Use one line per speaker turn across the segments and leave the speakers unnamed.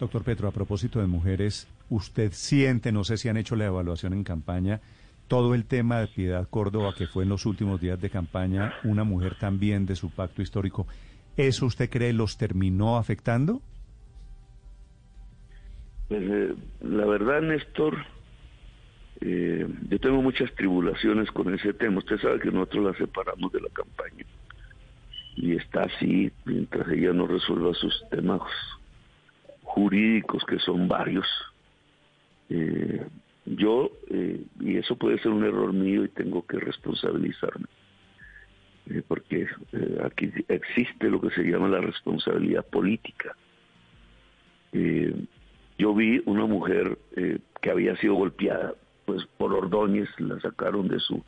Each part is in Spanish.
Doctor Petro, a propósito de mujeres, ¿usted siente, no sé si han hecho la evaluación en campaña, todo el tema de Piedad Córdoba, que fue en los últimos días de campaña, una mujer también de su pacto histórico, ¿eso usted cree los terminó afectando?
Pues, eh, la verdad, Néstor, eh, yo tengo muchas tribulaciones con ese tema. Usted sabe que nosotros la separamos de la campaña. Y está así mientras ella no resuelva sus temas jurídicos, que son varios. Eh, yo, eh, y eso puede ser un error mío y tengo que responsabilizarme, eh, porque eh, aquí existe lo que se llama la responsabilidad política. yo vi una mujer que había sido golpeada pues por Ordóñez, la sacaron de su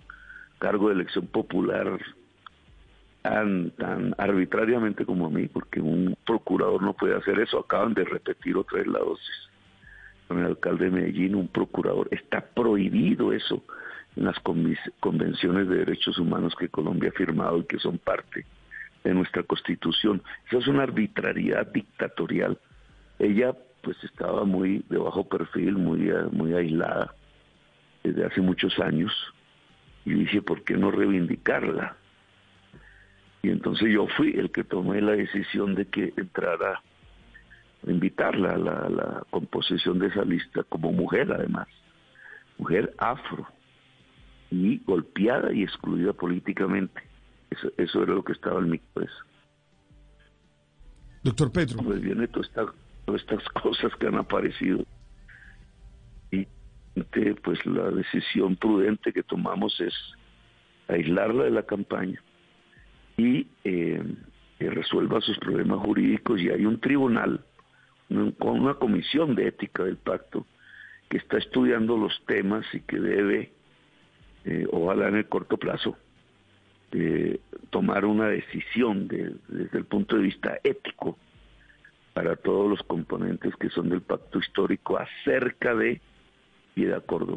cargo de elección popular tan, tan arbitrariamente como a mí, porque un procurador no puede hacer eso, acaban de repetir otra vez la dosis el alcalde de Medellín, un procurador. Está prohibido eso en las convenciones de derechos humanos que Colombia ha firmado y que son parte de nuestra constitución. Esa es una arbitrariedad dictatorial. Ella pues estaba muy de bajo perfil, muy, muy aislada desde hace muchos años y dije, ¿por qué no reivindicarla? Y entonces yo fui el que tomé la decisión de que entrara invitarla a la, composición de esa lista como mujer además, mujer afro y golpeada y excluida políticamente. Eso, eso era lo que estaba en mi cabeza.
Doctor Petro.
Pues viene todas estas cosas que han aparecido. Y pues la decisión prudente que tomamos es aislarla de la campaña y eh, resuelva sus problemas jurídicos. Y hay un tribunal con una comisión de ética del pacto que está estudiando los temas y que debe, eh, ojalá en el corto plazo, eh, tomar una decisión desde el punto de vista ético para todos los componentes que son del pacto histórico acerca de y de acuerdo